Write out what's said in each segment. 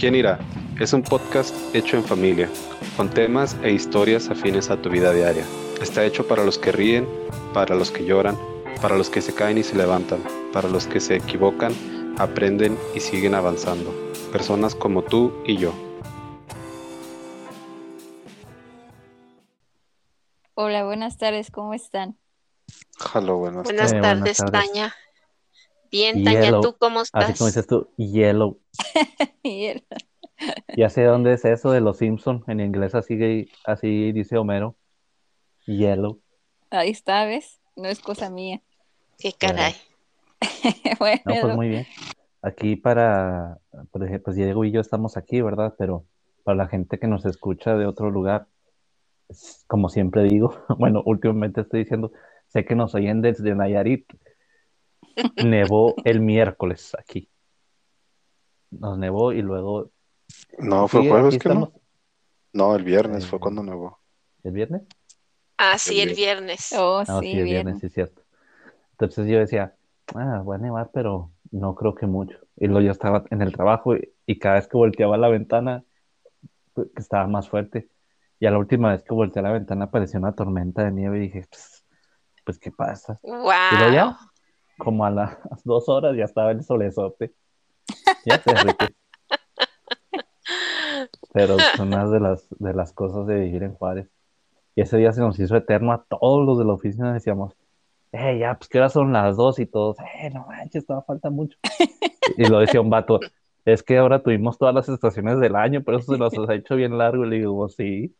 ¿Quién irá? Es un podcast hecho en familia, con temas e historias afines a tu vida diaria. Está hecho para los que ríen, para los que lloran, para los que se caen y se levantan, para los que se equivocan, aprenden y siguen avanzando. Personas como tú y yo. Hola, buenas tardes, ¿cómo están? Hola, buenas Buenas Eh, buenas tardes, tardes. Taña. Bien, Yellow. ¿tú cómo Así estás? como dices tú, yellow. Y él- Ya sé dónde es eso de los Simpson. En inglés así, así dice Homero. Yellow. Ahí está, ¿ves? No es cosa mía. Qué caray. Bueno, No, pues muy bien. Aquí para, por ejemplo, pues Diego y yo estamos aquí, ¿verdad? Pero para la gente que nos escucha de otro lugar, como siempre digo, bueno, últimamente estoy diciendo, sé que nos oyen desde Nayarit. Nevó el miércoles aquí. Nos nevó y luego... No, fue sí, jueves que no. estamos. No, el viernes fue Eh, cuando nevó. ¿El viernes? Ah, sí, El el viernes. oh, No, sí, sí, el bien. viernes, sí, es cierto. Entonces yo decía, ah, va a nevar, pero no creo que mucho. Y luego yo estaba en el trabajo y, y cada vez que volteaba a la ventana, pues, que estaba más fuerte. Y a la última vez que volteé a la ventana apareció una tormenta de nieve y dije, pues, pues ¿qué pasa? Y luego Wow. ya, como a las dos horas ya estaba el solezote. Ya se derrite. Pero son unas de las, de las cosas de vivir en Juárez. Y ese día se nos hizo eterno a todos los de la oficina. Decíamos, eh, ya, pues que ahora son las dos y todos, eh, no manches, todavía falta mucho. Y lo decía un vato, es que ahora tuvimos todas las estaciones del año, pero eso se nos ha hecho bien largo. Y le digo, sí,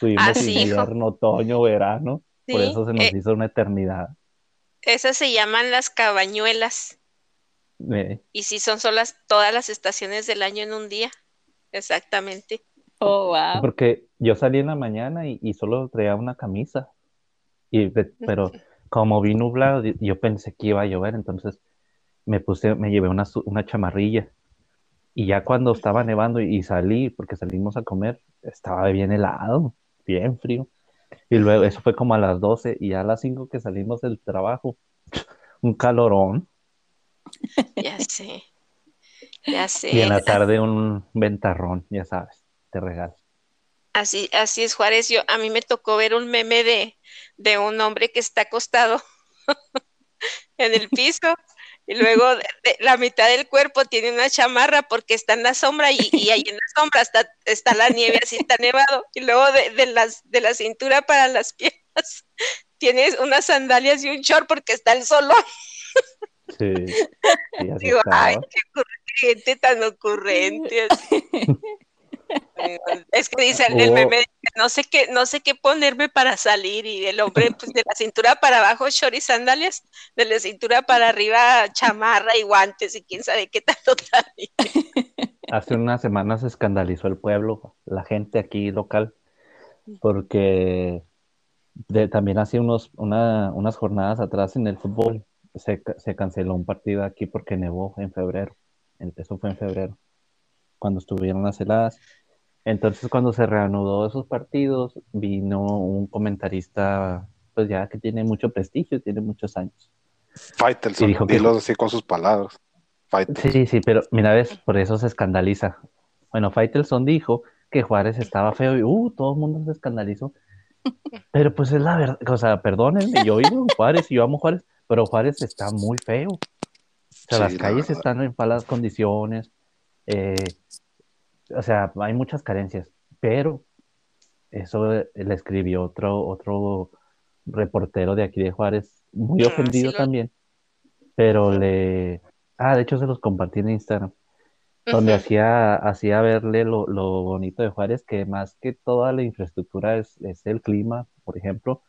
tuvimos Ah, sí, hijo. invierno, otoño, verano, por eso se nos eh, hizo una eternidad. Esas se llaman las cabañuelas. Eh, Y sí, son solas todas las estaciones del año en un día. Exactamente. Oh, wow. porque yo salí en la mañana y, y solo traía una camisa. Y, pe- pero como vi nublado, yo pensé que iba a llover, entonces me puse, me llevé una, una chamarrilla. Y ya cuando estaba nevando y, y salí, porque salimos a comer, estaba bien helado, bien frío. Y luego, eso fue como a las 12 y ya a las 5 que salimos del trabajo, un calorón. Ya sé. Ya sé. Y en la tarde un ventarrón, ya sabes, te regalo. Así, así es, Juárez. Yo, a mí me tocó ver un meme de, de un hombre que está acostado en el piso y luego de- de- la mitad del cuerpo tiene una chamarra porque está en la sombra y, y ahí en la sombra está, está la nieve, así está nevado. Y luego de, de las, de la cintura para las piernas tienes unas sandalias y un short porque está el sol. Sí, Digo, ay, qué ocurre- gente tan ocurrente. Digo, Es que dice el, el Oh. meme, no sé qué, no sé qué ponerme para salir, y el hombre, pues de la cintura para abajo, short y sandalias, de la cintura para arriba, chamarra y guantes, y quién sabe qué tanto trae. Hace unas semanas se escandalizó el pueblo, la gente aquí local, porque de- también hace unos, una- unas jornadas atrás en el fútbol se, se canceló un partido aquí porque nevó en febrero. Eso fue en febrero, cuando estuvieron las heladas. Entonces, cuando se reanudó esos partidos, vino un comentarista, pues ya que tiene mucho prestigio, tiene muchos años. Faitelson, dijo que- dilo así con sus palabras. Faitelson. Sí, sí, pero mira, ves, por eso se escandaliza. Bueno, Faitelson dijo que Juárez estaba feo y uh, todo el mundo se escandalizó. Pero pues es la verdad, o sea, perdónenme, yo vivo en Juárez y yo amo Juárez, pero Juárez está muy feo. O sea, Sí, las la calles están en malas condiciones, eh, o sea, hay muchas carencias, pero eso eh, le escribió otro, otro reportero de aquí de Juárez, muy Ah, ofendido sí lo- también, pero le... Ah, de hecho se los compartí en Instagram donde hacía, hacía verle lo, lo bonito de Juárez, que más que toda la infraestructura es, es el clima, por ejemplo,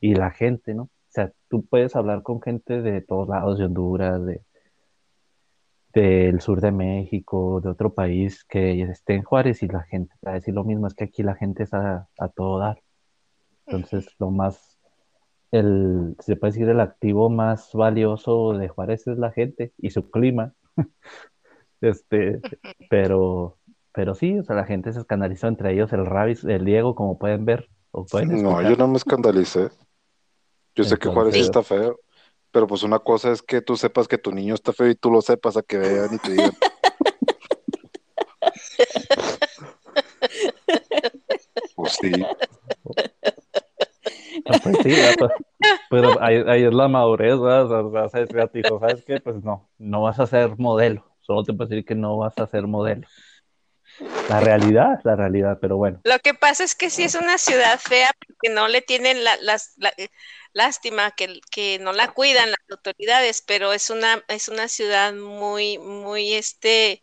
y la gente, ¿no? O sea, tú puedes hablar con gente de todos lados, de Honduras, de, del sur de México, de otro país que esté en Juárez y la gente va a decir lo mismo, es que aquí la gente es a, a todo dar. Entonces, lo más, el, se puede decir, el activo más valioso de Juárez es la gente y su clima. Este, pero, pero sí, o sea, la gente se escandalizó entre ellos, el Rabis, el Diego, como pueden ver, o pueden No, yo no me escandalicé. Yo sé que Juárez está feo, pero pues una cosa es que tú sepas que tu niño está feo y tú lo sepas a que vean y te digan. pues sí. Ah, pues sí, pero, pues, pero ahí, ahí, es la madurez, ¿verdad? Vas a decir a ¿sabes qué? Pues no, no vas a ser modelo. Solo te puedo decir que no vas a ser modelo. La realidad, la realidad, pero bueno, Lo que pasa es que sí es una ciudad fea porque no le tienen la, las, la- eh, lástima, que, que no la cuidan las autoridades, pero es una, es una ciudad muy, muy, este,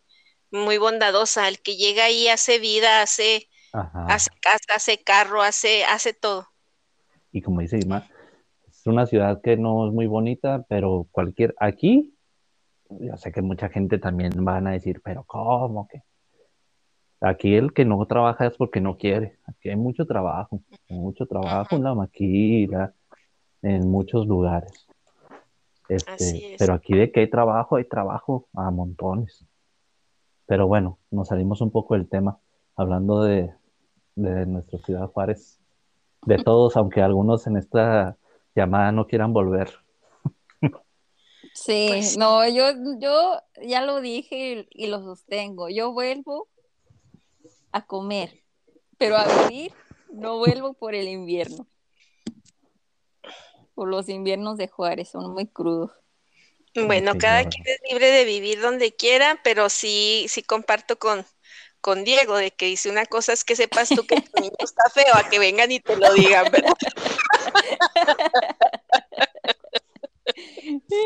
muy bondadosa. El que llega ahí hace vida, hace, ajá. hace casa, hace carro, hace, hace todo. Y como dice Ima, es una ciudad que no es muy bonita, pero cualquier, aquí, yo sé que mucha gente también van a decir, pero ¿cómo que? Aquí el que no trabaja es porque no quiere. Aquí hay mucho trabajo, mucho trabajo en la maquila, en muchos lugares. Este, Así es. pero aquí de que hay trabajo, hay trabajo a montones. Pero bueno, nos salimos un poco del tema, hablando de, de nuestra ciudad Juárez, de todos, aunque algunos en esta llamada no quieran volver. Sí, Pues no, yo, yo ya lo dije y, y lo sostengo. Yo vuelvo a comer, pero a vivir no vuelvo por el invierno. Por los inviernos de Juárez, son muy crudos. Bueno, Sí, cada quien es libre de vivir donde quiera, pero sí, sí comparto con, con Diego de que dice una cosa es que sepas tú que tu niño está feo, a que vengan y te lo digan, ¿verdad?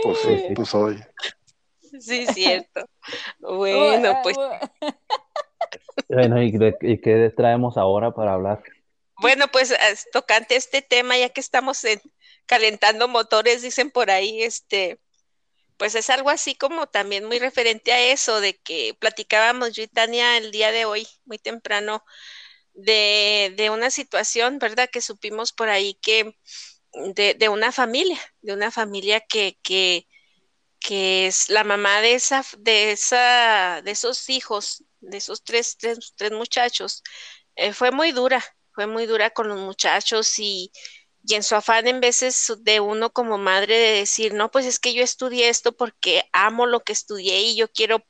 Pues Sí, pues hoy. Sí, cierto. Bueno, pues Bueno, ¿y, de- qué traemos ahora para hablar? Bueno, pues tocante este tema, ya que estamos en- calentando motores, dicen por ahí, este, pues es algo así como también muy referente a eso, de que platicábamos yo y Tania el día de hoy, muy temprano, de, de una situación, ¿verdad? Que supimos por ahí que de, de una familia, de una familia que, que, que es la mamá de esa, de esa, de esos hijos, de esos tres, tres, tres muchachos, eh, fue muy dura, fue muy dura con los muchachos y, y en su afán en veces de uno como madre de decir, no, pues es que yo estudié esto porque amo lo que estudié y yo quiero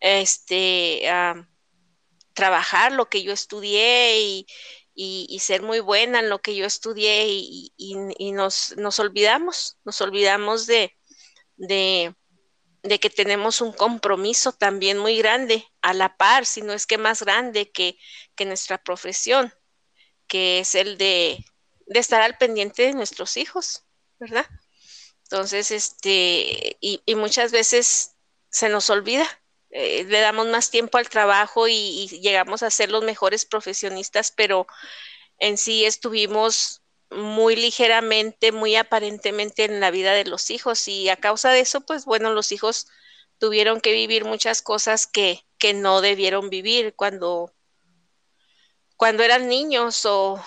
este ah, trabajar lo que yo estudié y, y- y ser muy buena en lo que yo estudié y- y nos, nos olvidamos, nos olvidamos de, de, de que tenemos un compromiso también muy grande, a la par, si no es que más grande que, que nuestra profesión, que es el de, de estar al pendiente de nuestros hijos, ¿verdad? Entonces, este, y, y muchas veces se nos olvida, eh, le damos más tiempo al trabajo y, y llegamos a ser los mejores profesionistas, pero en sí estuvimos muy ligeramente, muy aparentemente en la vida de los hijos y a causa de eso, pues bueno, los hijos tuvieron que vivir muchas cosas que, que no debieron vivir cuando, cuando eran niños o,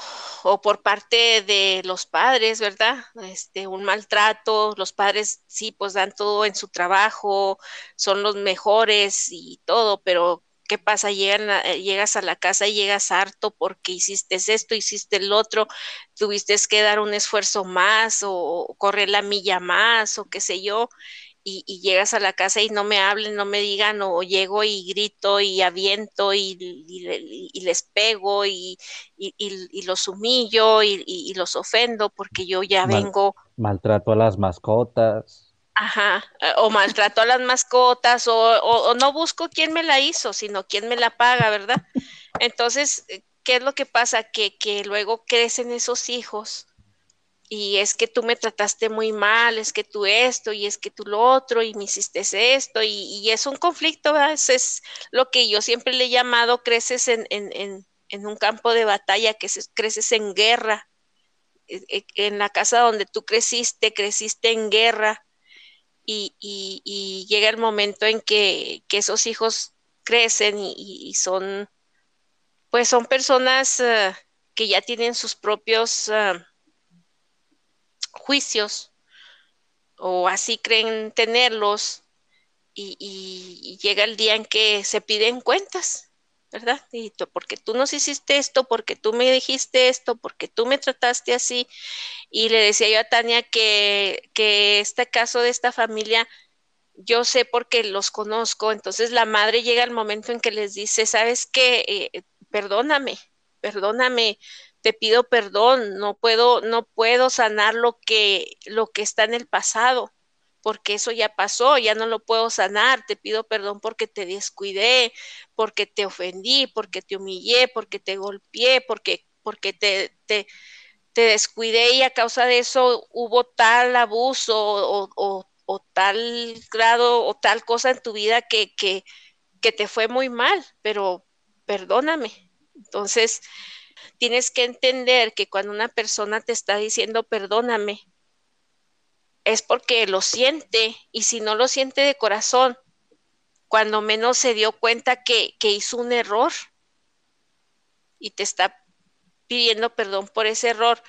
o por parte de los padres, ¿verdad? Este, un maltrato, los padres sí, pues dan todo en su trabajo, son los mejores y todo, pero ¿qué pasa? Llegan a- eh, llegas a la casa y llegas harto porque hiciste esto, hiciste el otro, tuviste que dar un esfuerzo más o correr la milla más o qué sé yo, y, y llegas a la casa y no me hablen, no me digan, o llego y grito y aviento y, y le- y les pego y, los humillo y, los ofendo porque yo ya Mal- vengo Maltrato a las mascotas. Ajá, eh, o maltrato a las mascotas, o, o- no busco quién me la hizo, sino quién me la paga, ¿verdad? Entonces, eh, ¿qué es lo que pasa? Que, que luego crecen esos hijos y es que tú me trataste muy mal, es que tú esto y es que tú lo otro y me hiciste esto y, y es un conflicto, ¿verdad? Eso es lo que yo siempre le he llamado, creces en, en, en, en un campo de batalla, que se- creces en guerra. Eh, En la casa donde tú creciste, creciste en guerra y, y- y llega el momento en que, esos hijos crecen y, son, pues son personas eh, que ya tienen sus propios eh, juicios o así creen tenerlos y llega el día en que se piden cuentas, ¿verdad? Tú, porque tú nos hiciste esto, porque tú me dijiste esto, porque tú me trataste así. Y le decía yo a Tania que, que este caso de esta familia, yo sé porque los conozco, entonces la madre llega al momento en que les dice, ¿sabes qué? Eh, perdóname, perdóname, te pido perdón, no puedo, no puedo sanar lo que, lo que está en el pasado, porque eso ya pasó, ya no lo puedo sanar, te pido perdón porque te descuidé, porque te ofendí, porque te humillé, porque te golpeé, porque, porque te, te, te descuidé y a causa de eso hubo tal abuso o, o, o tal grado o tal cosa en tu vida que, que, que te fue muy mal, pero perdóname. Entonces, tienes que entender que cuando una persona te está diciendo perdóname, es porque lo siente y si no lo siente de corazón, cuando menos se dio cuenta que, que hizo un error y te está pidiendo perdón por ese error,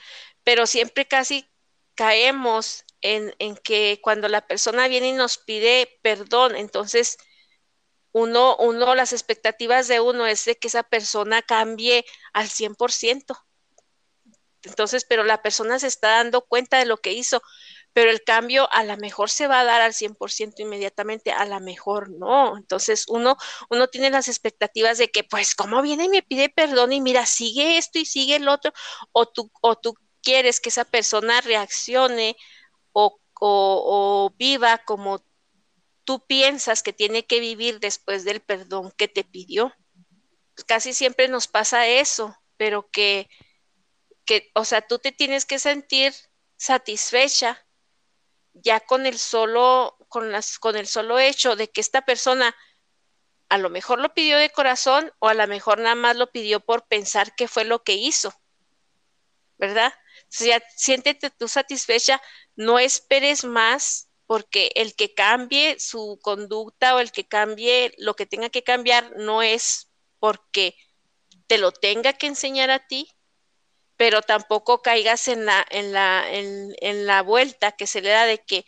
pero siempre casi caemos en, en, que cuando la persona viene y nos pide perdón, entonces uno, uno, las expectativas de uno es de que esa persona cambie al 100%. Entonces, pero la persona se está dando cuenta de lo que hizo, pero el cambio a lo mejor se va a dar al 100% inmediatamente, a lo mejor no. Entonces, uno, uno tiene las expectativas de que, pues, ¿cómo viene y me pide perdón y mira, sigue esto y sigue el otro? O tú, o tú quieres que esa persona reaccione o, o, o viva como tú piensas que tiene que vivir después del perdón que te pidió. Casi siempre nos pasa eso, pero que, que, o sea, tú te tienes que sentir satisfecha ya con el solo, con las, con el solo hecho de que esta persona a lo mejor lo pidió de corazón o a lo mejor nada más lo pidió por pensar que fue lo que hizo, ¿verdad? O sea, siéntete tú satisfecha, no esperes más porque el que cambie su conducta o el que cambie lo que tenga que cambiar no es porque te lo tenga que enseñar a ti, pero tampoco caigas en la, en la, en, en la vuelta que se le da de que,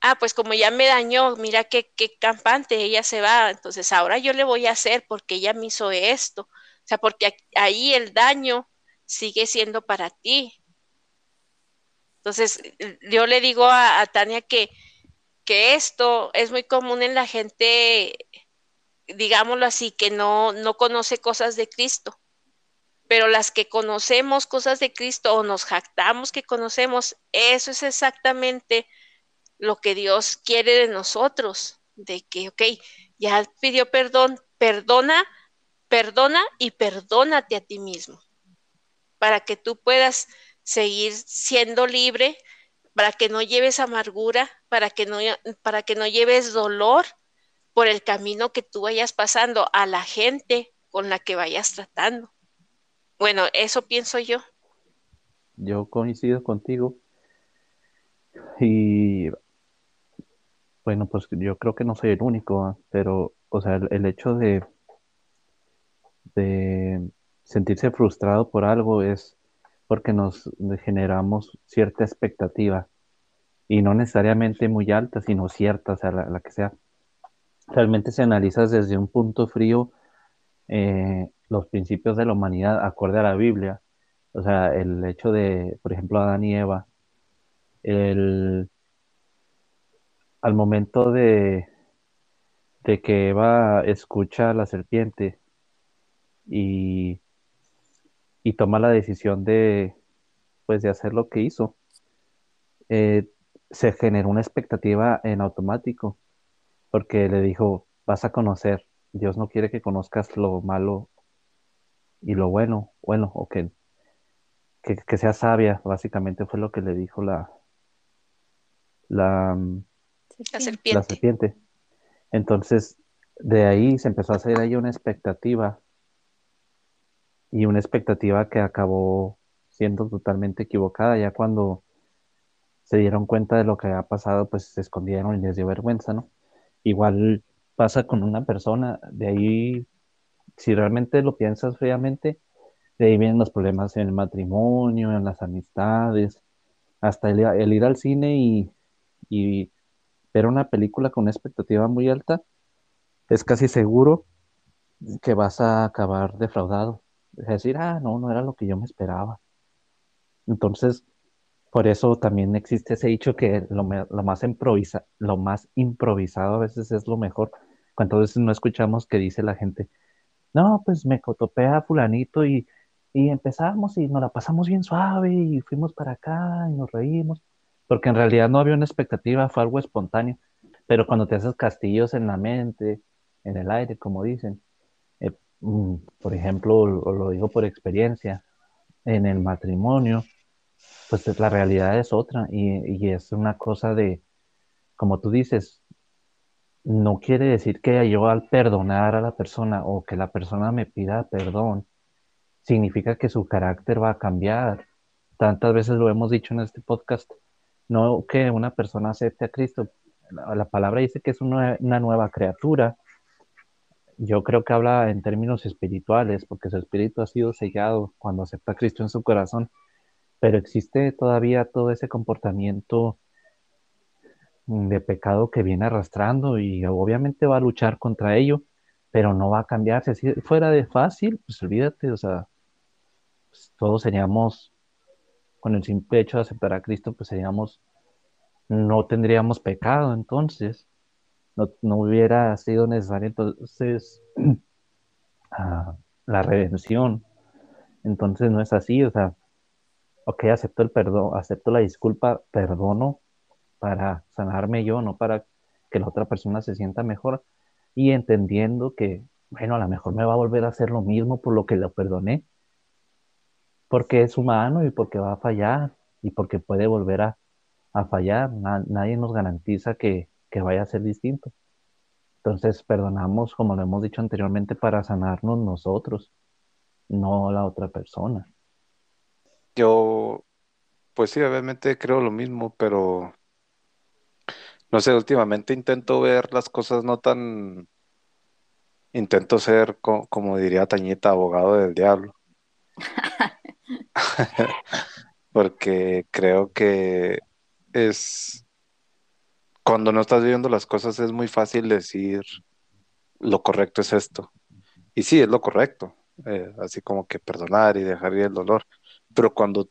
ah, pues como ya me dañó, mira qué, qué campante, ella se va, entonces ahora yo le voy a hacer porque ella me hizo esto. O sea, porque ahí el daño sigue siendo para ti, entonces, yo le digo a, a Tania que, que, esto es muy común en la gente, digámoslo así, que no, no conoce cosas de Cristo. Pero las que conocemos cosas de Cristo o nos jactamos que conocemos, eso es exactamente lo que Dios quiere de nosotros, de que, ok, ya pidió perdón, perdona, perdona y perdónate a ti mismo, para que tú puedas seguir siendo libre, para que no lleves amargura, para que no, para que no lleves dolor por el camino que tú vayas pasando a la gente con la que vayas tratando. Bueno, eso pienso yo. Yo coincido contigo. Y bueno, pues yo creo que no soy el único, pero, o sea, el, hecho de, de sentirse frustrado por algo es, porque nos generamos cierta expectativa y no necesariamente muy alta, sino cierta, o sea, la, que sea. Realmente se analizas desde un punto frío eh, los principios de la humanidad acorde a la Biblia, o sea, el hecho de, por ejemplo, Adán y Eva, el, al momento de, de que Eva escucha a la serpiente y y toma la decisión de, pues, de hacer lo que hizo, eh, se generó una expectativa en automático, porque le dijo, vas a conocer, Dios no quiere que conozcas lo malo y lo bueno, bueno, o que, que, sea sabia, básicamente fue lo que le dijo la, la, la serpiente. La serpiente. Entonces, de ahí se empezó a hacer ahí una expectativa y una expectativa que acabó siendo totalmente equivocada. Ya cuando se dieron cuenta de lo que había pasado, pues se escondieron y les dio vergüenza, ¿no? Igual pasa con una persona, de ahí, si realmente lo piensas fríamente, de ahí vienen los problemas en el matrimonio, en las amistades, hasta el, ir al cine y, ver una película con una expectativa muy alta, es casi seguro que vas a acabar defraudado decir, ah, no, no era lo que yo me esperaba. Entonces, por eso también existe ese dicho que lo, más, improvisa, lo más improvisado a veces es lo mejor. Cuántas veces no escuchamos que dice la gente, no, pues me cotopea fulanito y Y empezamos y nos la pasamos bien suave y fuimos para acá y nos reímos, porque en realidad no había una expectativa, fue algo espontáneo. Pero cuando te haces castillos en la mente, en el aire, como dicen, eh, mm, por ejemplo, lo, lo digo por experiencia, en el matrimonio, pues la realidad es otra y, y es una cosa de, como tú dices, no quiere decir que yo al perdonar a la persona o que la persona me pida perdón, significa que su carácter va a cambiar. Tantas veces lo hemos dicho en este podcast, no que una persona acepte a Cristo. La, la palabra dice que es una, una nueva criatura. Yo creo que habla en términos espirituales, porque su espíritu ha sido sellado cuando acepta a Cristo en su corazón, pero existe todavía todo ese comportamiento de pecado que viene arrastrando y obviamente va a luchar contra ello, pero no va a cambiarse. Si fuera de fácil, pues olvídate, o sea, pues todos seríamos, con el simple hecho de aceptar a Cristo, pues seríamos, no tendríamos pecado, entonces, no, no hubiera sido necesario entonces ah, la redención. Entonces no es así, o sea, ok, acepto el perdón, acepto la disculpa, perdono, para sanarme yo, no para que la otra persona se sienta mejor y entendiendo que, bueno, a lo mejor me va a volver a hacer lo mismo por lo que lo perdoné, porque es humano y porque va a fallar y porque puede volver a, a fallar. Na- nadie nos garantiza que, que vaya a ser distinto. Entonces, perdonamos, como lo hemos dicho anteriormente, para sanarnos nosotros, no la otra persona. Yo, pues sí, obviamente creo lo mismo, pero no sé, últimamente intento ver las cosas no tan, intento ser, co- como diría Tañita, abogado del diablo, porque creo que es, cuando no estás viendo las cosas es muy fácil decir lo correcto es esto. Y sí, es lo correcto, eh, así como que perdonar y dejar ir el dolor, pero cuando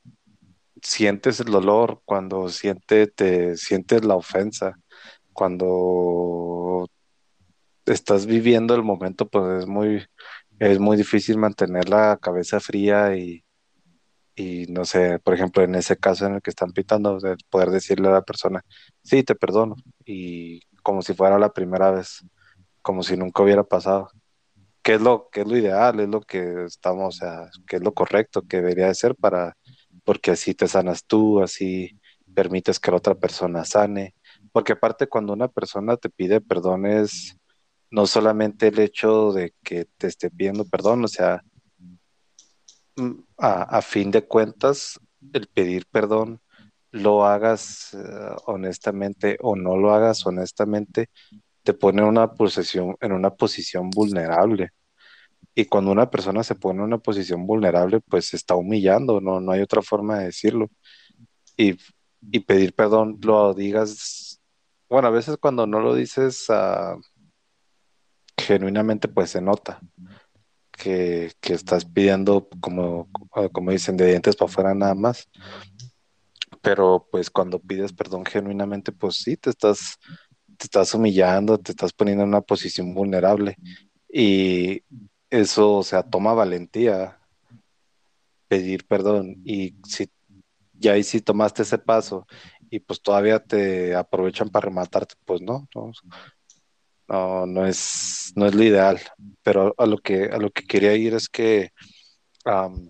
sientes el dolor, cuando siente, te sientes la ofensa, cuando estás viviendo el momento, pues es muy, es muy difícil mantener la cabeza fría y, y no sé, por ejemplo, en ese caso en el que están pitando, o sea, poder decirle a la persona, sí, te perdono, y como si fuera la primera vez, como si nunca hubiera pasado. ¿Qué es lo, qué es lo ideal? Es lo que estamos, o sea, qué es lo correcto que debería de ser para, porque así te sanas tú, así permites que la otra persona sane. Porque aparte cuando una persona te pide perdón es no solamente el hecho de que te esté pidiendo perdón, o sea, mm, a, a fin de cuentas, el pedir perdón, lo hagas eh, honestamente o no lo hagas honestamente, te pone en una posición, en una posición vulnerable. Y cuando una persona se pone en una posición vulnerable, pues está humillando, no, no hay otra forma de decirlo. Y, y pedir perdón, lo digas, bueno, a veces cuando no lo dices ah, genuinamente, pues se nota que, que estás pidiendo, como, como dicen, de dientes para afuera nada más. Pero pues cuando pides perdón genuinamente, pues sí, te estás, te estás humillando, te estás poniendo en una posición vulnerable. Y eso, o sea, toma valentía pedir perdón. Y si ya ahí si tomaste ese paso y pues todavía te aprovechan para rematarte, pues no, no, no, es, no es lo ideal. Pero a lo que, a lo que quería ir es que, am,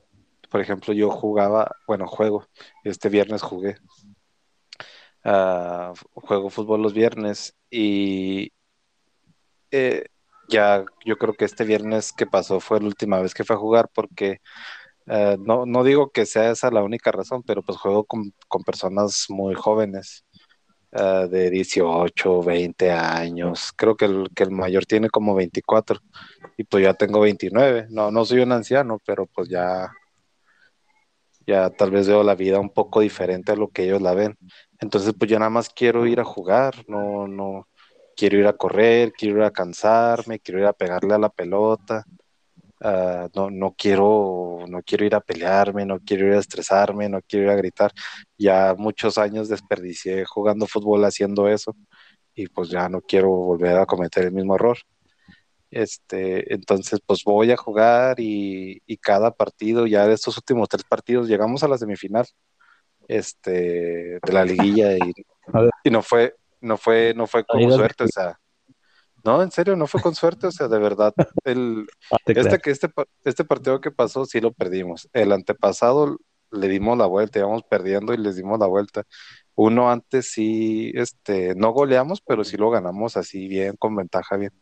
por ejemplo, yo jugaba, bueno, juego, este viernes jugué, ah, juego fútbol los viernes y eh, ya yo creo que este viernes que pasó fue la última vez que fue a jugar porque eh, no, no digo que sea esa la única razón, pero pues juego con, con personas muy jóvenes, eh, de 18, 20 años. Creo que el, que el mayor tiene como 24 y pues ya tengo 29. No, no soy un anciano, pero pues ya, ya tal vez veo la vida un poco diferente a lo que ellos la ven. Entonces pues yo nada más quiero ir a jugar, no, no quiero ir a correr, quiero ir a cansarme, quiero ir a pegarle a la pelota. Uh, no, no quiero, no quiero ir a pelearme, no quiero ir a estresarme, no quiero ir a gritar. Ya muchos años desperdicié jugando fútbol haciendo eso y pues ya no quiero volver a cometer el mismo error. Este, entonces, pues voy a jugar y, y cada partido, ya de estos últimos tres partidos, llegamos a la semifinal este, de la liguilla y, y no fue, no fue, no fue con suerte, o sea, no, en serio, no fue con suerte, o sea, de verdad, el, Ah, te este, que este, este partido que pasó sí lo perdimos. El antepasado le dimos la vuelta, íbamos perdiendo y les dimos la vuelta. Uno antes sí, este, no goleamos, pero sí lo ganamos así bien, con ventaja bien.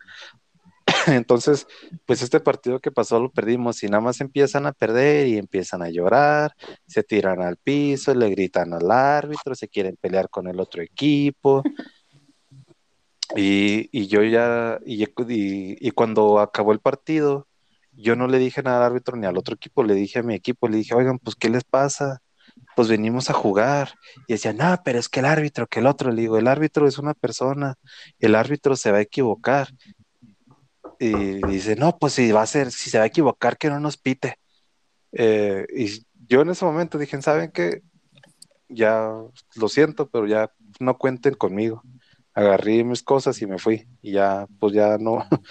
Entonces, pues este partido que pasó lo perdimos y nada más empiezan a perder y empiezan a llorar, se tiran al piso, le gritan al árbitro, se quieren pelear con el otro equipo. Y, yo ya, y, cuando acabó el partido, yo no le dije nada al árbitro ni al otro equipo, le dije a mi equipo, le dije, oigan, pues, ¿qué les pasa? Pues venimos a jugar. Y decía, no, pero es que el árbitro, que el otro, le digo, el árbitro es una persona, el árbitro se va a equivocar. Y dice, no, pues si va a ser, si se va a equivocar, que no nos pite. Eh, y yo en ese momento dije, ¿saben qué? Ya lo siento, pero ya no cuenten conmigo. Agarré mis cosas y me fui. Y ya, pues ya no,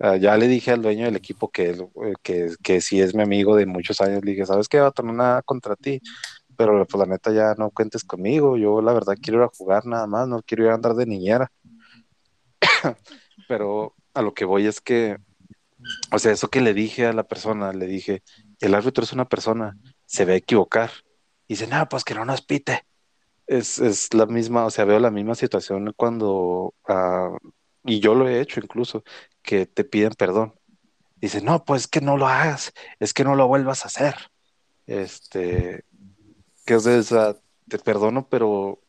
ah, ya le dije al dueño del equipo que, eh, que, que si es mi amigo de muchos años, le dije, ¿sabes qué? Va a tener nada contra ti, pero pues la neta ya no cuentes conmigo. Yo la verdad quiero ir a jugar nada más, no quiero ir a andar de niñera. pero a lo que voy es que, o sea, eso que le dije a la persona, le dije, el árbitro es una persona, se va a equivocar. Y dice, no, pues que no nos pite. Es, es la misma, o sea, veo la misma situación cuando, ah, y yo lo he hecho incluso, que te piden perdón. Dice, no, pues que no lo hagas, es que no lo vuelvas a hacer. Este, que es de esa, te perdono, pero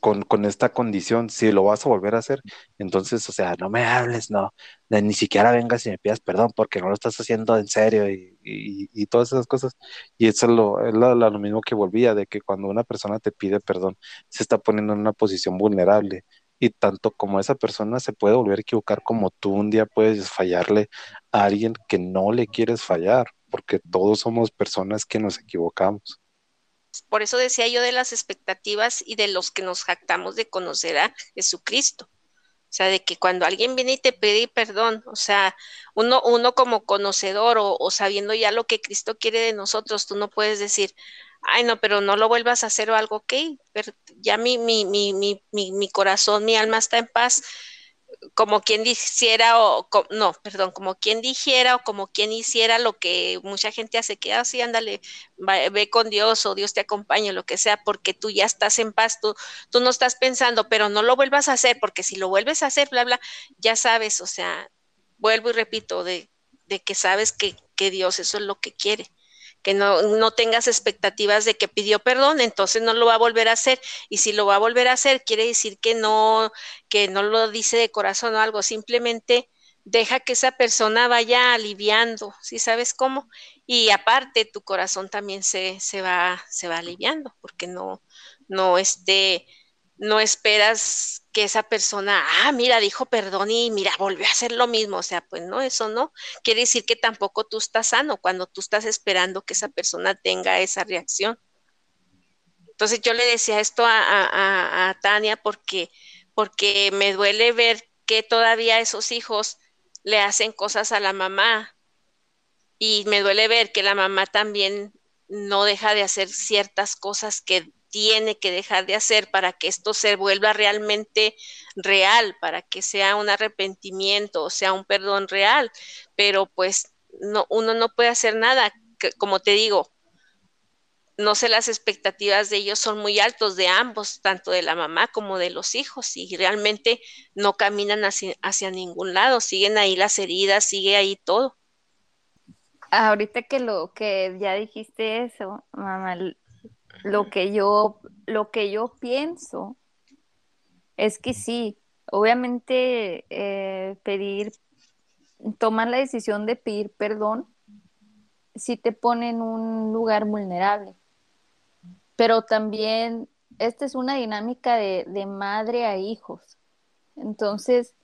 con, con esta condición, si lo vas a volver a hacer, entonces, o sea, no me hables, no, ni siquiera vengas y me pidas perdón porque no lo estás haciendo en serio y, y- todas esas cosas. Y eso es lo, es lo, lo mismo que volvía, de que cuando una persona te pide perdón, se está poniendo en una posición vulnerable. Y tanto como esa persona se puede volver a equivocar, como tú un día puedes fallarle a alguien que no le quieres fallar, porque todos somos personas que nos equivocamos. Por eso decía yo de las expectativas y de los que nos jactamos de conocer a Jesucristo. O sea, de que cuando alguien viene y te pide perdón, o sea, uno, uno como conocedor o, o sabiendo ya lo que Cristo quiere de nosotros, tú no puedes decir, ay, no, pero no lo vuelvas a hacer o algo, ok, pero ya mi, mi, mi, mi, mi, mi corazón, mi alma está en paz, como quien dijera o no, perdón, como quien dijera o como quien hiciera lo que mucha gente hace, que así ándale, va- ve con Dios o Dios te acompañe, lo que sea, porque tú ya estás en paz, tú, tú no estás pensando, pero no lo vuelvas a hacer, porque si lo vuelves a hacer, bla, bla, ya sabes, o sea, vuelvo y repito, de, de que sabes que, que Dios eso es lo que quiere que no, no tengas expectativas de que pidió perdón, entonces no lo va a volver a hacer. Y si lo va a volver a hacer, quiere decir que no, que no lo dice de corazón o algo, simplemente deja que esa persona vaya aliviando, ¿sí sabes cómo? Y aparte tu corazón también se, se va, se va aliviando, porque no, no este, no esperas que esa persona, ah, mira, dijo perdón y mira, volvió a hacer lo mismo, o sea, pues no, eso no, quiere decir que tampoco tú estás sano cuando tú estás esperando que esa persona tenga esa reacción. Entonces yo le decía esto a, a, Tania porque, porque me duele ver que todavía esos hijos le hacen cosas a la mamá y me duele ver que la mamá también no deja de hacer ciertas cosas que tiene que dejar de hacer para que esto se vuelva realmente real, para que sea un arrepentimiento, o sea un perdón real, pero pues no, uno no puede hacer nada, como te digo, no sé, las expectativas de ellos son muy altos de ambos, tanto de la mamá como de los hijos, y realmente no caminan hacia, hacia ningún lado, siguen ahí las heridas, sigue ahí todo. Ahorita que lo que ya dijiste eso, mamá, lo que yo, lo que yo pienso es que sí, obviamente eh, pedir, tomar la decisión de pedir perdón, sí te pone en un lugar vulnerable. Pero también esta es una dinámica de, de madre a hijos. Entonces,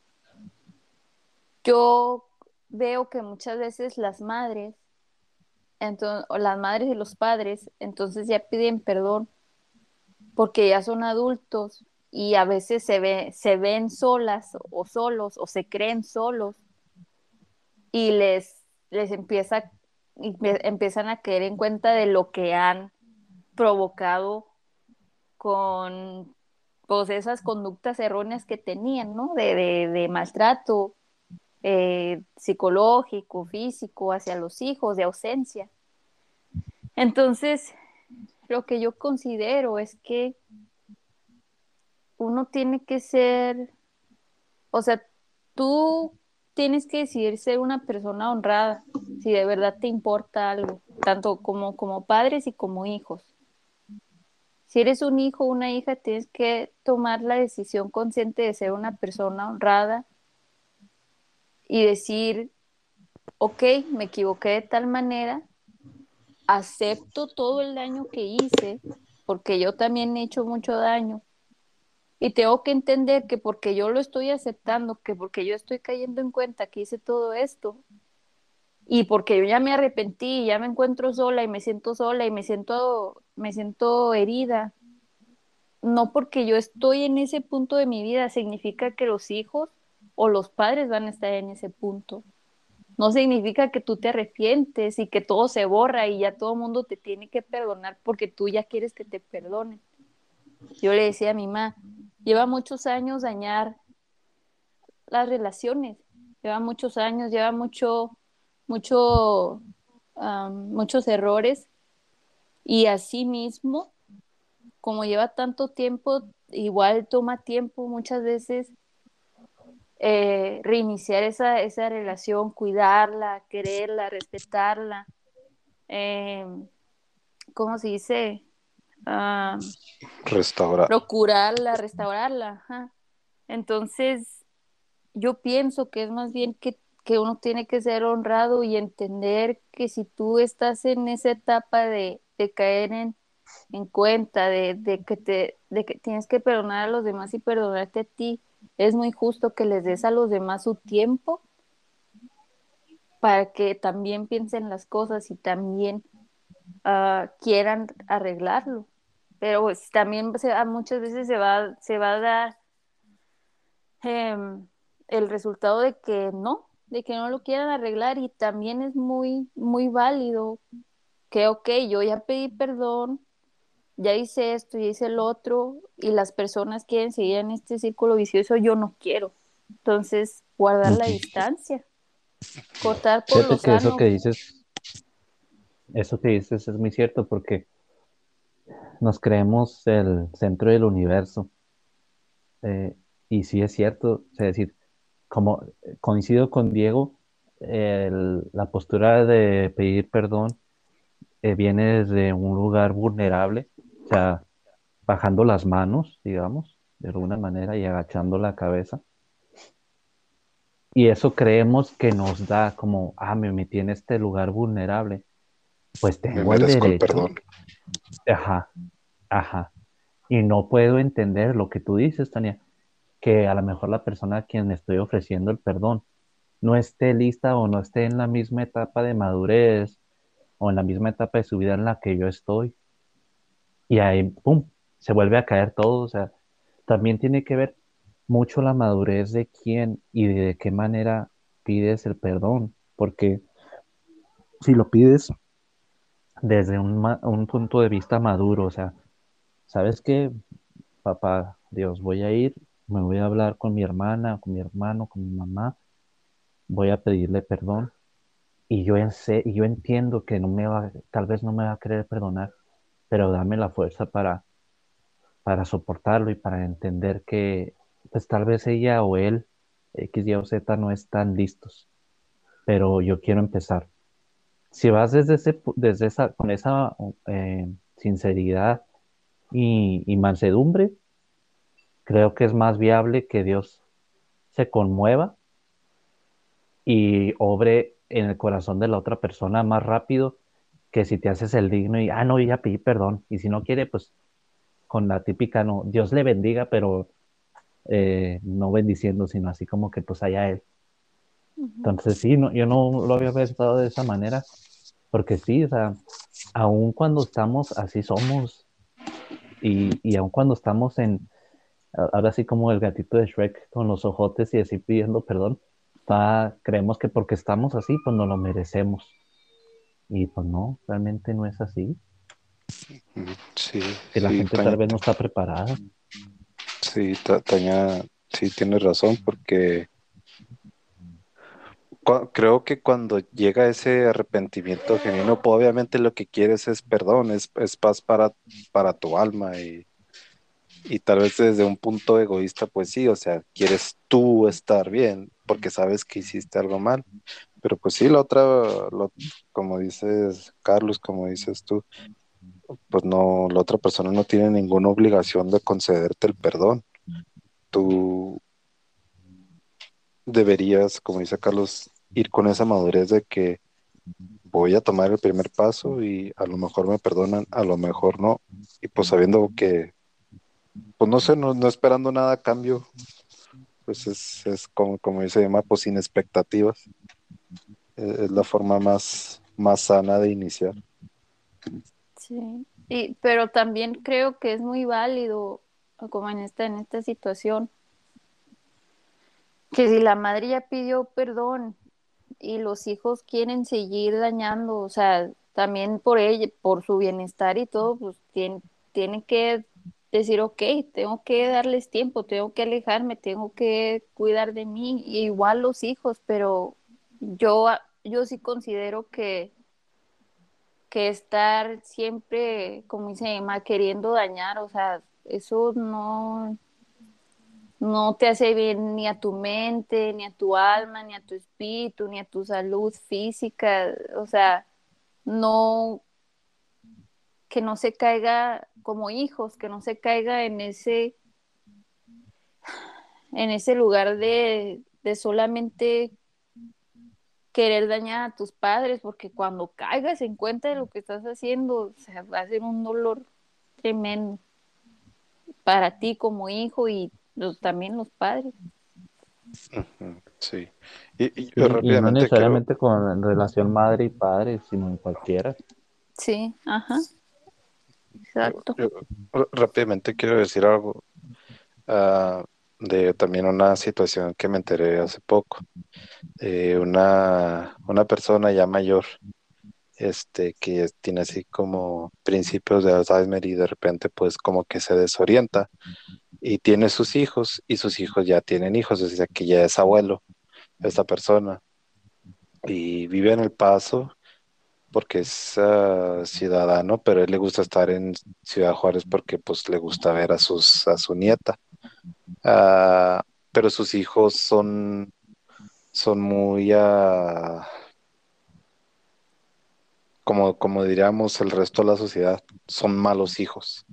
yo veo que muchas veces las madres, entonces, las madres y los padres, entonces ya piden perdón porque ya son adultos y a veces se, ve, se ven solas o solos o se creen solos y les, les empieza, empiezan a caer en cuenta de lo que han provocado con pues, esas conductas erróneas que tenían, ¿no? De, de, maltrato eh, psicológico, físico hacia los hijos, de ausencia. Entonces, lo que yo considero es que uno tiene que ser, o sea, tú tienes que decidir ser una persona honrada, si de verdad te importa algo, tanto como, como padres y como hijos. Si eres un hijo o una hija, tienes que tomar la decisión consciente de ser una persona honrada y decir, ok, me equivoqué de tal manera, acepto todo el daño que hice, porque yo también he hecho mucho daño, y tengo que entender que porque yo lo estoy aceptando, que porque yo estoy cayendo en cuenta que hice todo esto, y porque yo ya me arrepentí, ya me encuentro sola y me siento sola y me siento, me siento herida, no porque yo estoy en ese punto de mi vida significa que los hijos o los padres van a estar en ese punto. No significa que tú te arrepientes y que todo se borra y ya todo el mundo te tiene que perdonar porque tú ya quieres que te perdonen. Yo le decía a mi mamá, lleva muchos años dañar las relaciones, lleva muchos años, lleva mucho, mucho, muchos errores y así mismo, como lleva tanto tiempo, igual toma tiempo muchas veces eh, reiniciar esa, esa relación, cuidarla, quererla, respetarla. Eh, ¿Cómo se dice? Ah, Restaurar. Procurarla, restaurarla. Entonces, yo pienso que es más bien que, uno tiene que ser honrado y entender que si tú estás en esa etapa de, caer en, cuenta, de, que te, de que tienes que perdonar a los demás y perdonarte a ti, es muy justo que les des a los demás su tiempo para que también piensen las cosas y también ah, quieran arreglarlo. Pero pues, también muchas veces se va, se va a dar em, el resultado de que no, de que no lo quieran arreglar y también es muy, muy válido que, ok, yo ya pedí perdón, ya hice esto, y hice el otro y las personas quieren seguir en este círculo vicioso, yo no quiero. Entonces, guardar la distancia, cortar por lo que eso que dices, eso que dices es muy cierto porque nos creemos el centro del universo. Eh, y sí es cierto, es decir, como coincido con Diego, la postura de pedir perdón eh, viene desde un lugar vulnerable, o sea, bajando las manos, digamos, de alguna manera y agachando la cabeza. Y eso creemos que nos da como, ah, me metí en este lugar vulnerable, pues tengo el derecho. Ajá, ajá. Y no puedo entender lo que tú dices, Tania, que a lo mejor la persona a quien estoy ofreciendo el perdón no esté lista o no esté en la misma etapa de madurez o en la misma etapa de su vida en la que yo estoy. Y ahí, ¡pum!, se vuelve a caer todo. O sea, también tiene que ver mucho la madurez de quién y de qué manera pides el perdón, porque si lo pides desde un, punto de vista maduro, o sea, ¿sabes qué? Papá, Dios, voy a ir, me voy a hablar con mi hermana, con mi hermano, con mi mamá, voy a pedirle perdón y yo, sé, y yo entiendo que no me va, tal vez no me va a querer perdonar, pero dame la fuerza para, para soportarlo y para entender que pues tal vez ella o él, X, Y o Z, no están listos, pero yo quiero empezar. Si vas desde, ese, desde esa, con esa eh, sinceridad y, mansedumbre, creo que es más viable que Dios se conmueva y obre en el corazón de la otra persona más rápido que si te haces el digno y, ah, no, ya pedí perdón. Y si no quiere, pues con la típica, no, Dios le bendiga, pero eh, no bendiciendo, sino así como que pues allá él. Entonces sí, no, yo no lo había pensado de esa manera, porque sí, o sea, aun cuando estamos así somos, y, y aun cuando estamos en, ahora sí como el gatito de Shrek con los ojotes y así pidiendo perdón, está, creemos que porque estamos así, pues no lo merecemos. Y pues no, realmente no es así. Sí. Que la sí, gente Taña- tal vez no está preparada. Sí, Ta- Taña, sí tienes razón, porque creo que cuando llega ese arrepentimiento genuino, pues obviamente lo que quieres es perdón, es, es paz para, para tu alma y, y tal vez desde un punto egoísta, pues sí, o sea, quieres tú estar bien porque sabes que hiciste algo mal, pero pues sí, la otra, lo- como dices Carlos, como dices tú, pues no, la otra persona no tiene ninguna obligación de concederte el perdón. Tú deberías, como dice Carlos, ir con esa madurez de que voy a tomar el primer paso y a lo mejor me perdonan, a lo mejor no. Y pues sabiendo que, pues no sé, no, esperando nada a cambio, pues es, es como, como dice Emma, pues sin expectativas. Es, es la forma más, más sana de iniciar. Sí, y, pero también creo que es muy válido, como en esta, en esta situación, que si la madre ya pidió perdón y los hijos quieren seguir dañando, o sea, también por ella, por su bienestar y todo, pues tienen, tienen que decir, ok, tengo que darles tiempo, tengo que alejarme, tengo que cuidar de mí, y igual los hijos, pero yo, yo sí considero que que estar siempre, como dice Emma, queriendo dañar, o sea, eso no, no te hace bien ni a tu mente, ni a tu alma, ni a tu espíritu, ni a tu salud física, o sea, no, que no se caiga como hijos, que no se caiga en ese, en ese lugar de, de solamente querer dañar a tus padres, porque cuando caigas en cuenta de lo que estás haciendo, o sea, va a ser un dolor tremendo para ti como hijo y los, también los padres. Sí. Y, y Sí, yo y no necesariamente con relación madre y padre, sino en cualquiera. Sí, ajá. Exacto. Rápidamente quiero decir algo ah, de también una situación que me enteré hace poco. Eh, una, una persona ya mayor, este, que tiene así como principios de Alzheimer y de repente pues como que se desorienta y tiene sus hijos y sus hijos ya tienen hijos, o sea que ya es abuelo esta persona y vive en El Paso porque es ah, ciudadano, pero él le gusta estar en Ciudad Juárez porque pues le gusta ver a sus a su nieta. Ah, pero sus hijos son son muy ah, como como diríamos el resto de la sociedad, son malos hijos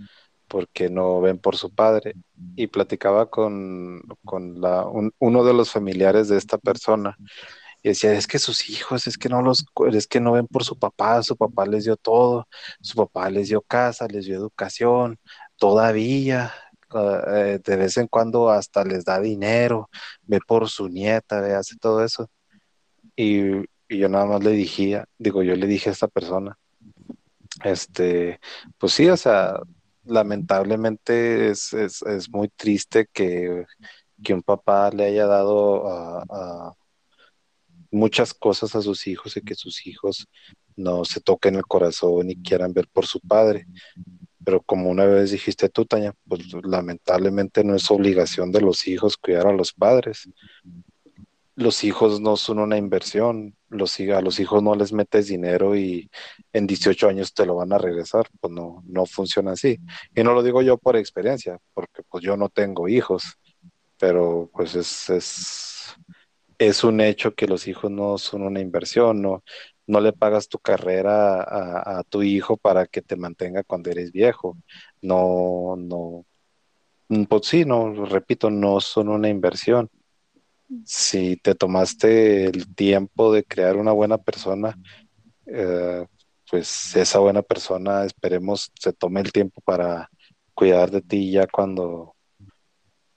porque no ven por su padre. Y platicaba con, con la, un- uno de los familiares de esta persona y decía, es que sus hijos, es que no los, es que no ven por su papá, su papá les dio todo, su papá les dio casa, les dio educación, todavía, eh, de vez en cuando hasta les da dinero, ve por su nieta, ve, hace todo eso. Y, y yo nada más le dije, digo, yo le dije a esta persona, este, pues sí, o sea, lamentablemente es, es, es muy triste que, que un papá le haya dado a muchas cosas a sus hijos y que sus hijos no se toquen el corazón y quieran ver por su padre. Pero como una vez dijiste tú, Taña, pues lamentablemente no es obligación de los hijos cuidar a los padres. Los hijos no son una inversión, los, a los hijos no les metes dinero y en 18 años te lo van a regresar, pues no, no funciona así. Y no lo digo yo por experiencia, porque pues yo no tengo hijos, pero pues es, es, es un hecho que los hijos no son una inversión, no, no le pagas tu carrera a, tu hijo para que te mantenga cuando eres viejo. No, no, mm, pues sí, no, repito, no son una inversión. Si te tomaste el tiempo de crear una buena persona, eh, pues esa buena persona esperemos se tome el tiempo para cuidar de ti ya cuando,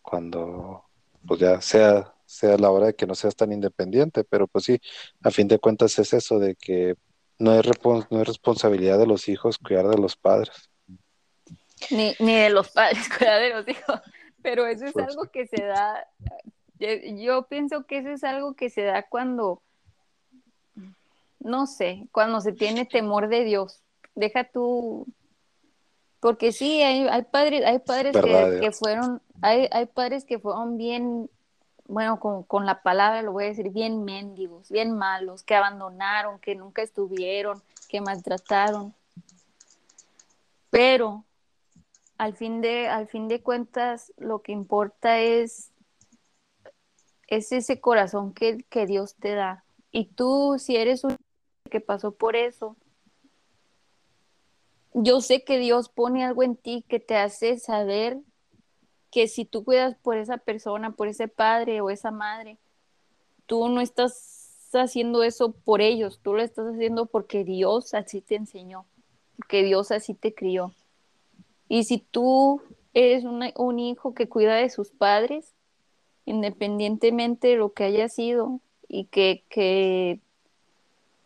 cuando pues ya sea, sea la hora de que no seas tan independiente, pero pues sí, a fin de cuentas es eso de que no es, repon- no es responsabilidad de los hijos cuidar de los padres. Ni, ni de los padres, cuidar de los hijos. Pero eso es Pues. algo que se da yo pienso que eso es algo que se da cuando, no sé, cuando se tiene temor de Dios. Deja tú, porque sí, hay, hay padres, hay padres que, que, fueron, hay, hay padres que fueron bien, bueno, con, con, la palabra lo voy a decir, bien mendigos, bien malos, que abandonaron, que nunca estuvieron, que maltrataron. Pero al fin de, al fin de cuentas, lo que importa es, es ese corazón que, que Dios te da. Y tú, si eres un que pasó por eso, yo sé que Dios pone algo en ti que te hace saber que si tú cuidas por esa persona, por ese padre o esa madre, tú no estás haciendo eso por ellos, tú lo estás haciendo porque Dios así te enseñó, porque Dios así te crió. Y si tú eres un hijo que cuida de sus padres, independientemente de lo que haya sido, y que, que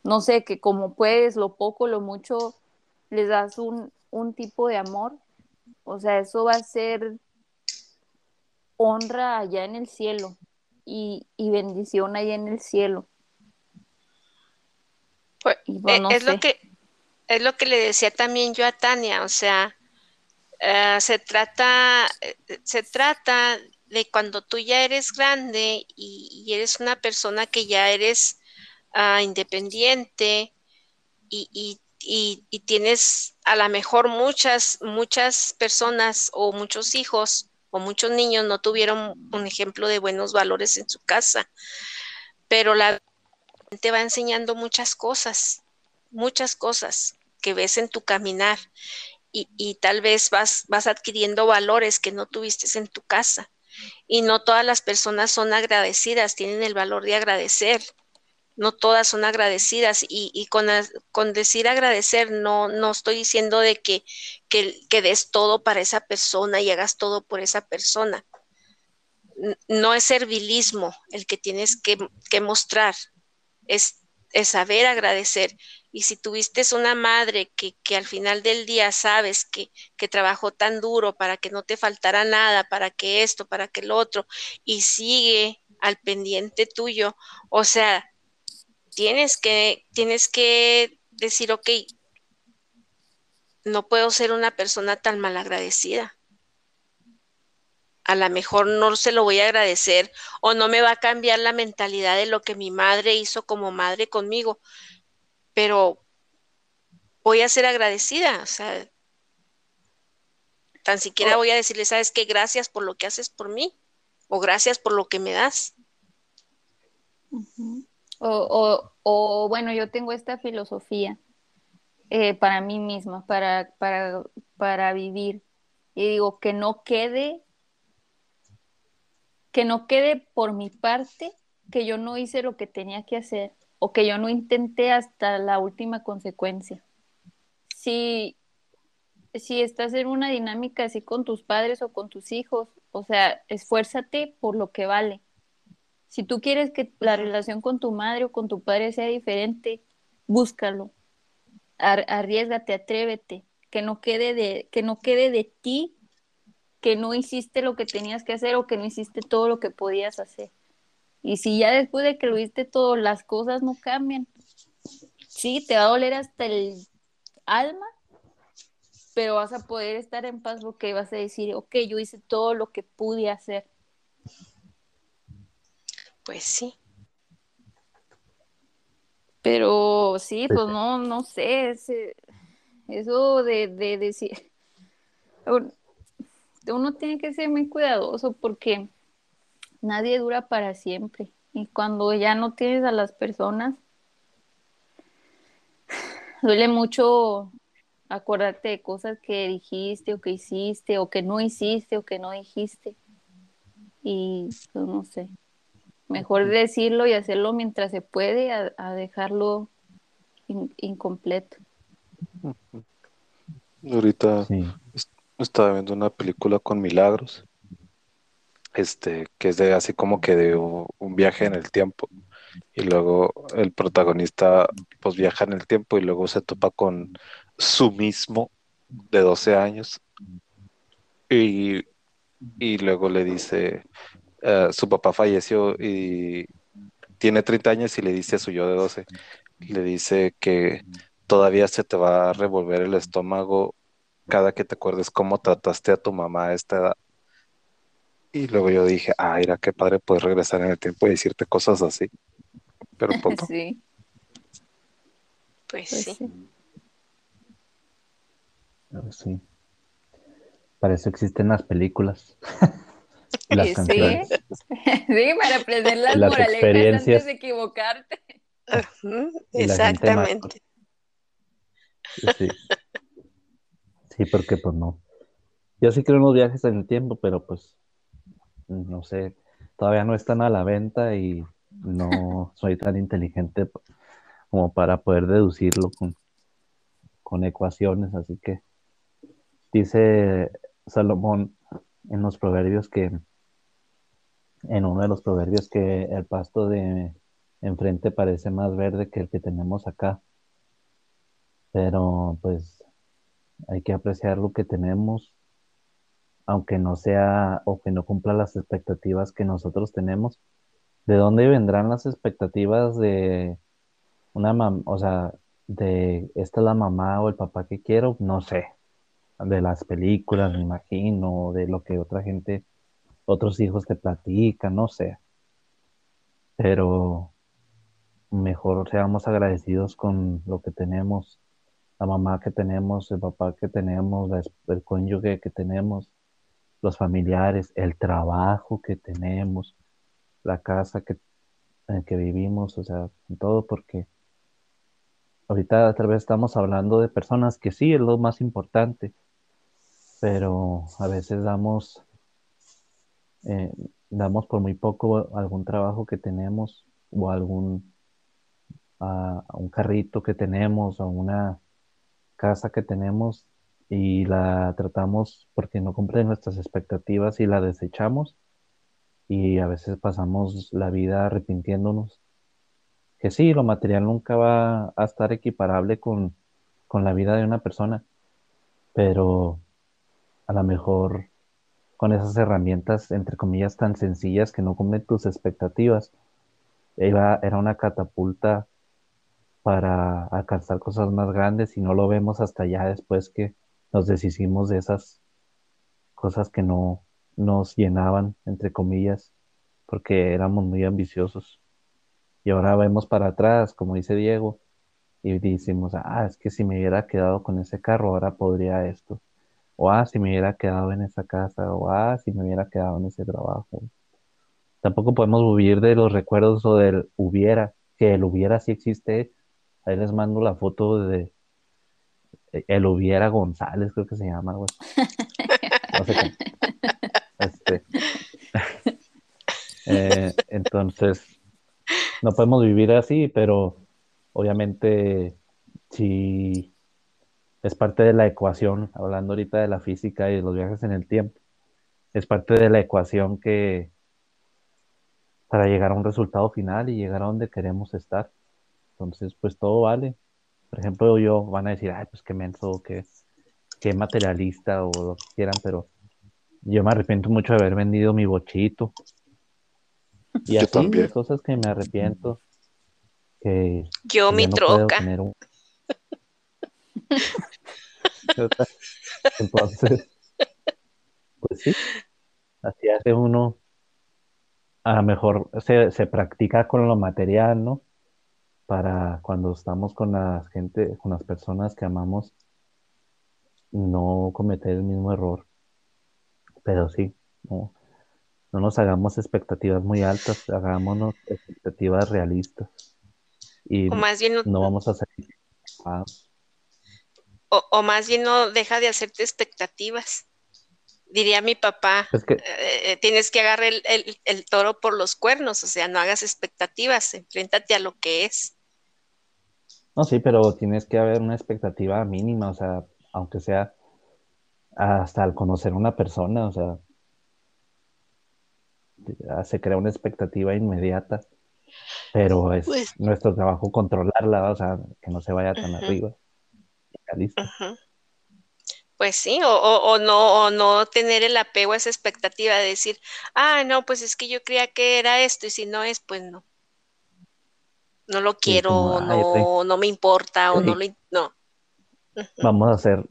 no sé, que como puedes, lo poco, lo mucho, les das un, un tipo de amor, o sea, eso va a ser honra allá en el cielo y, y bendición allá en el cielo. Pues, pues eh, es, lo que, es lo que le decía también yo a Tania, o sea, eh, se trata, eh, se trata de cuando tú ya eres grande y, eres una persona que ya eres ah, independiente y, y, tienes a lo mejor muchas, muchas personas o muchos hijos o muchos niños no tuvieron un ejemplo de buenos valores en su casa, pero la te va enseñando muchas cosas, muchas cosas que ves en tu caminar y, y tal vez vas, vas adquiriendo valores que no tuviste en tu casa. Y no todas las personas son agradecidas, tienen el valor de agradecer no todas son agradecidas y, con, decir agradecer no, no estoy diciendo de que, que, des todo para esa persona y hagas todo por esa persona. No es servilismo el que tienes que, mostrar, es, es, saber agradecer. Y si tuviste una madre que, que al final del día sabes que, que trabajó tan duro para que no te faltara nada, para que esto, para que lo otro, y sigue al pendiente tuyo, o sea, tienes que, tienes que decir, ok, no puedo ser una persona tan malagradecida. A lo mejor no se lo voy a agradecer o no me va a cambiar la mentalidad de lo que mi madre hizo como madre conmigo, pero voy a ser agradecida, o sea, tan siquiera oh. voy a decirle, sabes que gracias por lo que haces por mí o gracias por lo que me das. O, bueno, yo tengo esta filosofía eh, para mí misma, para, para, para vivir. Y digo, que no quede, que no quede por mi parte que yo no hice lo que tenía que hacer o que yo no intenté hasta la última consecuencia. Si, si estás en una dinámica así con tus padres o con tus hijos, o sea, esfuérzate por lo que vale si tú quieres que la relación con tu madre o con tu padre sea diferente, búscalo. arriesgate, atrévete, que no quede de que no quede de ti que no hiciste lo que tenías que hacer o que no hiciste todo lo que podías hacer. Y si ya después de que lo hiciste todo las cosas no cambian, sí, te va a doler hasta el alma, pero vas a poder estar en paz porque vas a decir, ok, yo hice todo lo que pude hacer. Pues sí. Pero sí, pues no, no sé, eso de, de decir, uno tiene que ser muy cuidadoso porque nadie dura para siempre. Y cuando ya no tienes a las personas, duele mucho acordarte de cosas que dijiste o que hiciste o que no hiciste o que no dijiste. Y pues no sé. Mejor decirlo y hacerlo mientras se puede a, dejarlo incompleto. Ahorita estaba viendo una película con Milagros, este, que es de así como que de un, viaje en el tiempo. Y luego el protagonista pues viaja en el tiempo y luego se topa con su mismo de 12 años. Y, y luego le dice, eh, su papá falleció y tiene 30 años y le dice a su yo de 12, le dice que todavía se te va a revolver el estómago cada que te acuerdes cómo trataste a tu mamá a esta edad. Y luego yo dije, ah, mira, qué padre poder regresar en el tiempo y decirte cosas así. Pero punto. Sí, Pues, pues sí. sí. Pero sí. Para eso existen las películas. las Sí. canciones. Sí, para aprender las, Las moralejas antes de equivocarte. Exactamente. Sí. Sí, porque pues no. Yo sí creo en los viajes en el tiempo, pero pues no sé, todavía no están a la venta y no soy tan inteligente como para poder deducirlo con, con ecuaciones, así que dice Salomón en los proverbios que en uno de los proverbios que el pasto de enfrente parece más verde que el que tenemos acá pero pues hay que apreciar lo que tenemos, aunque no sea o que no cumpla las expectativas que nosotros tenemos. ¿De dónde vendrán las expectativas de una mamá, o sea, de esta es la mamá o el papá que quiero? No sé, de las películas, me imagino, de lo que otra gente, otros hijos te platican, no sé. Pero mejor seamos agradecidos con lo que tenemos la mamá que tenemos, el papá que tenemos, el cónyuge que tenemos, los familiares, el trabajo que tenemos, la casa que, en que vivimos, o sea, todo porque ahorita tal vez estamos hablando de personas que sí es lo más importante, pero a veces damos, eh, damos por muy poco algún trabajo que tenemos o algún un carrito que tenemos o una casa que tenemos y la tratamos porque no cumple nuestras expectativas y la desechamos y a veces pasamos la vida arrepintiéndonos. Que sí, lo material nunca va a estar equiparable con, con la vida de una persona, pero a lo mejor con esas herramientas, entre comillas, tan sencillas que no cumplen tus expectativas, era, era una catapulta para alcanzar cosas más grandes y no lo vemos hasta ya después que nos deshicimos de esas cosas que no nos llenaban, entre comillas, porque éramos muy ambiciosos. Y ahora vemos para atrás, como dice Diego, y decimos, ah, es que si me hubiera quedado con ese carro, ahora podría esto. O ah, si me hubiera quedado en esa casa, o ah, si me hubiera quedado en ese trabajo. Tampoco podemos vivir de los recuerdos o del hubiera, que el hubiera sí existe. Ahí les mando la foto de el hubiera González, creo que se llama, algo así. No sé qué. Este, eh, entonces, no podemos vivir así, pero obviamente si es parte de la ecuación, hablando ahorita de la física y de los viajes en el tiempo, es parte de la ecuación que para llegar a un resultado final y llegar a donde queremos estar. Entonces, pues todo vale. Por ejemplo, yo van a decir, ay, pues qué menso, qué, qué materialista o lo que quieran, pero yo me arrepiento mucho de haber vendido mi bochito. Y Yo así, también. cosas que me arrepiento. Que Yo que mi no puedo troca. Entonces, pues sí, así hace uno. A lo mejor se, se practica con lo material, ¿no? Para cuando estamos con la gente, con las personas que amamos, no cometer el mismo error. Pero sí, no, no nos hagamos expectativas muy altas, hagámonos expectativas realistas. Y O más bien no, no vamos a ser ah, o, o más bien no deja de hacerte expectativas. Diría mi papá, es que eh, tienes que agarrar el, el- el toro por los cuernos, o sea, no hagas expectativas, enfréntate a lo que es. No, sí, pero tienes que haber una expectativa mínima, o sea, aunque sea hasta al conocer a una persona, o sea, se crea una expectativa inmediata, pero es Pues- nuestro trabajo controlarla, o sea, que no se vaya tan arriba. Pues sí, o, o, no, o no tener el apego a esa expectativa de decir, ah, no, pues es que yo creía que era esto y si no es, pues no. No lo quiero, no, no me importa o no lo... No. Vamos a hacer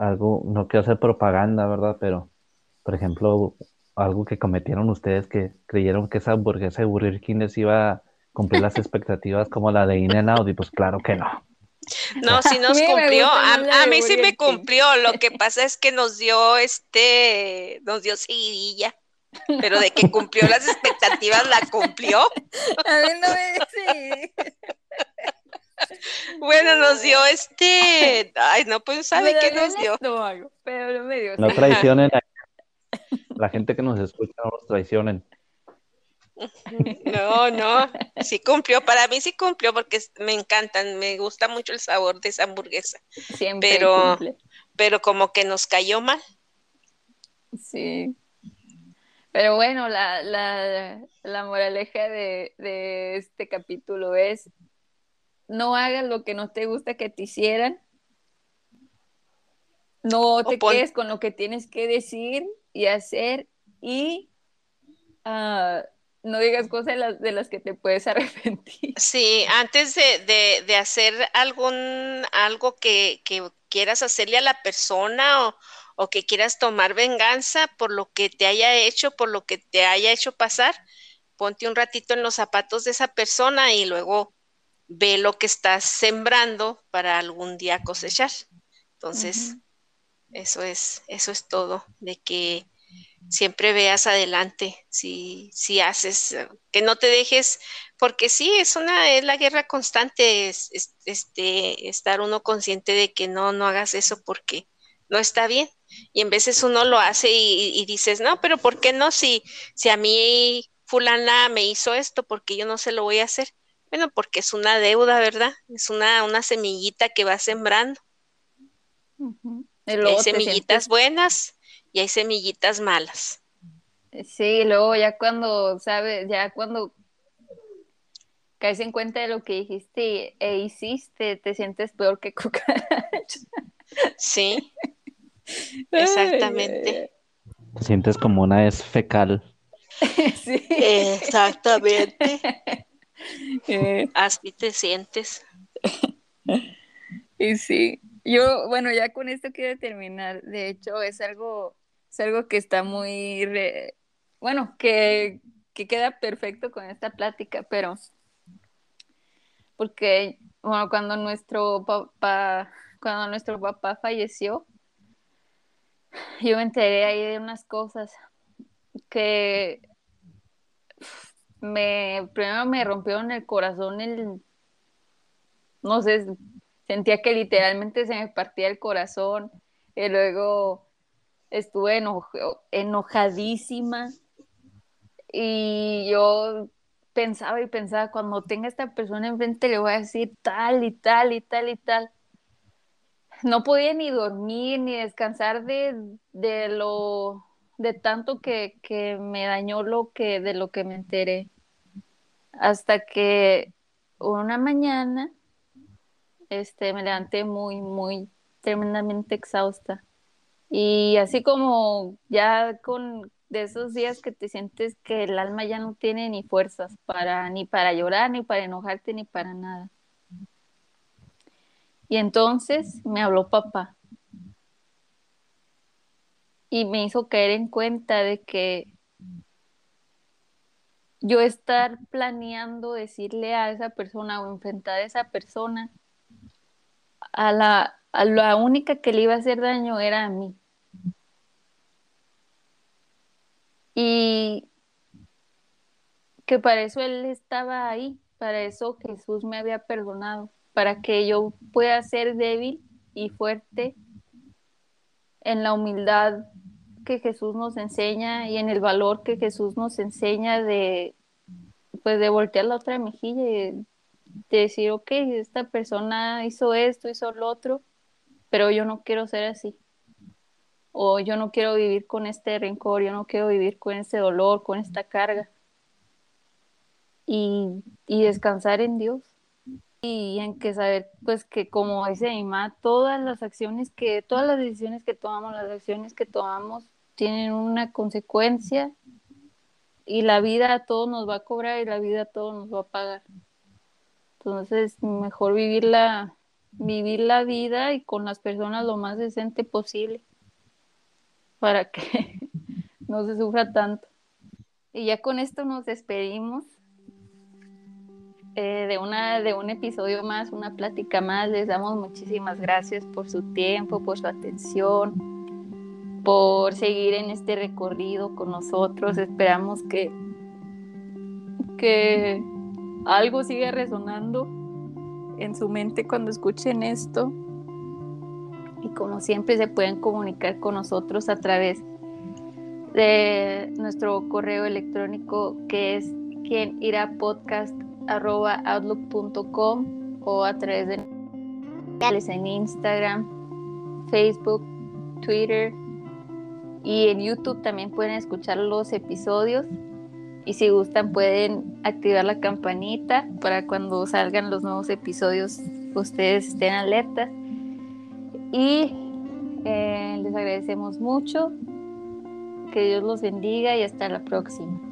algo, no quiero hacer propaganda, ¿verdad? Pero, por ejemplo, algo que cometieron ustedes que creyeron que esa hamburguesa de Burger King les iba a cumplir las expectativas como la de In-N-Out y pues claro que no. No, sí nos cumplió. A, mí sí me cumplió. Lo que pasa es que nos dio este, nos dio seguidilla. Pero de que cumplió las expectativas, la cumplió. A mí no me Bueno, nos dio este. Ay, no, pues sabe qué nos dio. pero no me dio. No traicionen a la gente que nos escucha, no nos traicionen. No, no, sí cumplió, para mí sí cumplió porque me encantan, me gusta mucho el sabor de esa hamburguesa. Siempre pero, pero como que nos cayó mal. Sí. Pero bueno, la, la, la moraleja de, de, este capítulo es no hagas lo que no te gusta que te hicieran. No te quedes con lo que tienes que decir y hacer y uh, no digas cosas de las, de las que te puedes arrepentir. Sí, antes de, de, hacer algún, algo que, que, quieras hacerle a la persona o, o, que quieras tomar venganza por lo que te haya hecho, por lo que te haya hecho pasar, ponte un ratito en los zapatos de esa persona y luego ve lo que estás sembrando para algún día cosechar. Entonces, eso es, eso es todo, de que siempre veas adelante, si, si haces, eh, que no te dejes, porque sí, es una, es la guerra constante, es, este, estar uno consciente de que no, no hagas eso porque no está bien. Y en veces uno lo hace y, dices, no, pero ¿por qué no? Si, si a mí fulana me hizo esto, porque yo no se lo voy a hacer. Bueno, porque es una deuda, ¿verdad? Es una, una semillita que va sembrando. Hay semillitas buenas y hay semillitas malas. Sí, luego ya cuando, ¿sabes? Ya cuando caes en cuenta de lo que dijiste e hiciste, te sientes peor que cucaracha. Sí, exactamente. Te sientes como una es fecal. sí. Exactamente. Eh. Así te sientes. Y sí, yo, bueno, ya con esto quiero terminar. De hecho, es algo, es algo que está muy, bueno, que, que queda perfecto con esta plática, pero porque, bueno, cuando nuestro papá, cuando nuestro papá falleció, yo me enteré ahí de unas cosas que me, primero me rompieron el corazón el, no sé, Sentía que literalmente se me partía el corazón. Y luego estuve enojadísima. Y yo pensaba y pensaba, cuando tenga esta persona enfrente le voy a decir tal y tal y tal y tal. No podía ni dormir ni descansar de, de lo de tanto que, que, me dañó lo que de lo que me enteré. Hasta que una mañana este, me levanté muy, muy tremendamente exhausta. Y así como ya con de esos días que te sientes que el alma ya no tiene ni fuerzas para ni para llorar, ni para enojarte, ni para nada. Y entonces me habló papá. Y me hizo caer en cuenta de que yo estar planeando decirle a esa persona o enfrentar a esa persona a la, a única que le iba a hacer daño era a mí. Y que para eso Él estaba ahí, para eso Jesús me había perdonado, para que yo pueda ser débil y fuerte en la humildad que Jesús nos enseña y en el valor que Jesús nos enseña de pues de voltear la otra mejilla y decir, ok, esta persona hizo esto, hizo lo otro, pero yo no quiero ser así. O yo no quiero vivir con este rencor, yo no quiero vivir con este dolor, con esta carga. Y, y descansar en Dios. y en que saber pues que como dice mi mamá, todas las acciones que, todas las decisiones que tomamos, las acciones que tomamos tienen una consecuencia y la vida a todos nos va a cobrar y la vida a todos nos va a pagar. Entonces, mejor vivir la, vivir la vida y con las personas lo más decente posible para que no se sufra tanto. Y ya con esto nos despedimos eh, de, una, de un episodio más, una plática más. Les damos muchísimas gracias por su tiempo, por su atención, por seguir en este recorrido con nosotros. Esperamos que, que algo siga resonando en su mente cuando escuchen esto. Y como siempre se pueden comunicar con nosotros a través de nuestro correo electrónico que es quien irá podcast outlook.com o a través de en Instagram, Facebook, Twitter y en YouTube también pueden escuchar los episodios y si gustan pueden activar la campanita para cuando salgan los nuevos episodios ustedes estén alertas y eh, les agradecemos mucho. Que Dios los bendiga y hasta la próxima